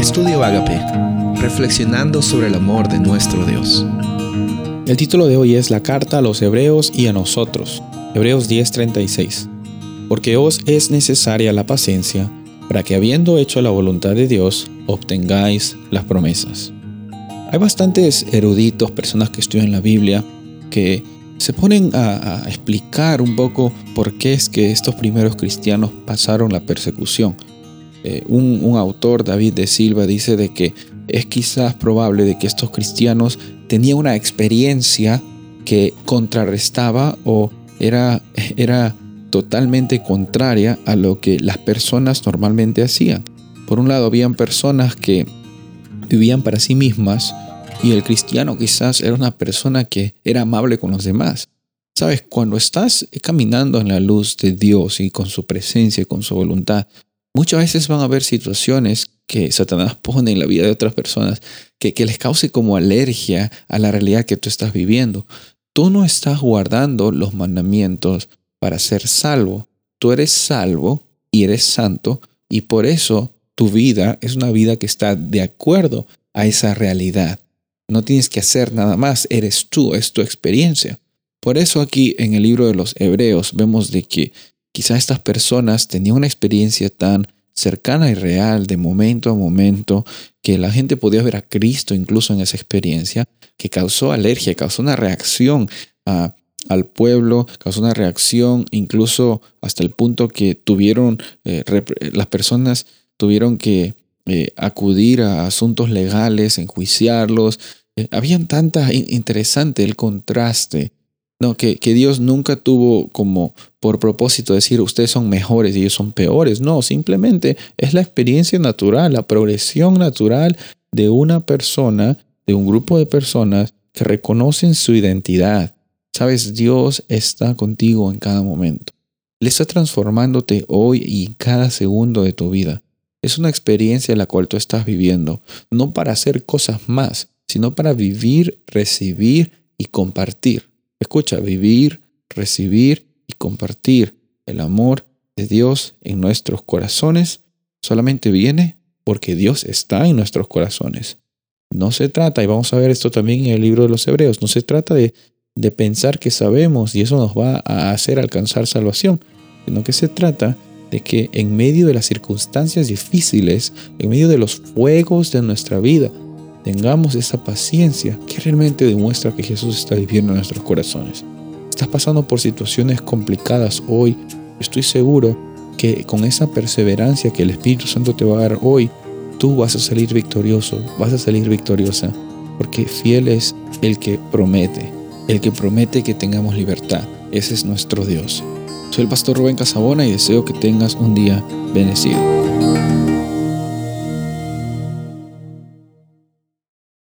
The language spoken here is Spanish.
Estudio Agape, reflexionando sobre el amor de nuestro Dios. El título de hoy es La carta a los Hebreos y a nosotros. Hebreos 10:36. Porque os es necesaria la paciencia, para que habiendo hecho la voluntad de Dios, obtengáis las promesas. Hay bastantes eruditos, personas que estudian la Biblia, que se ponen a, explicar un poco por qué es que estos primeros cristianos pasaron la persecución. Eh, un, autor, David de Silva, dice de que es quizás probable de que estos cristianos tenían una experiencia que contrarrestaba o era, era totalmente contraria a lo que las personas normalmente hacían. Por un lado, habían personas que vivían para sí mismas y el cristiano quizás era una persona que era amable con los demás. Sabes, cuando estás caminando en la luz de Dios y con su presencia y con su voluntad, muchas veces van a haber situaciones que Satanás pone en la vida de otras personas que, que les cause como alergia a la realidad que tú estás viviendo. Tú no estás guardando los mandamientos para ser salvo. Tú eres salvo y eres santo y por eso tu vida es una vida que está de acuerdo a esa realidad. No tienes que hacer nada más, eres tú, es tu experiencia. Por eso aquí en el libro de los Hebreos vemos de que quizás estas personas tenían una experiencia tan cercana y real de momento a momento que la gente podía ver a Cristo incluso en esa experiencia que causó alergia, causó una reacción al pueblo, causó una reacción incluso hasta el punto que tuvieron, eh, las personas tuvieron que eh, acudir a asuntos legales, enjuiciarlos, eh, habían tanta interesante el contraste, ¿no? Que, que, Dios nunca tuvo como por propósito decir ustedes son mejores y ellos son peores. No, simplemente es la experiencia natural, la progresión natural de una persona, de un grupo de personas que reconocen su identidad. Sabes, Dios está contigo en cada momento. Él está transformándote hoy y cada segundo de tu vida. Es una experiencia la cual tú estás viviendo, no para hacer cosas más, sino para vivir, recibir y compartir. Escucha, vivir, recibir y compartir el amor de Dios en nuestros corazones solamente viene porque Dios está en nuestros corazones. No se trata, y vamos a ver esto también en el libro de los Hebreos, no se trata de, de pensar que sabemos y eso nos va a hacer alcanzar salvación, sino que se trata de que en medio de las circunstancias difíciles, en medio de los fuegos de nuestra vida, tengamos esa paciencia que realmente demuestra que Jesús está viviendo en nuestros corazones. Estás pasando por situaciones complicadas hoy. Estoy seguro que con esa perseverancia que el Espíritu Santo te va a dar hoy, tú vas a salir victorioso, vas a salir victoriosa, porque fiel es el que promete, el que promete que tengamos libertad. Ese es nuestro Dios. Soy el pastor Rubén Casabona y deseo que tengas un día bendecido.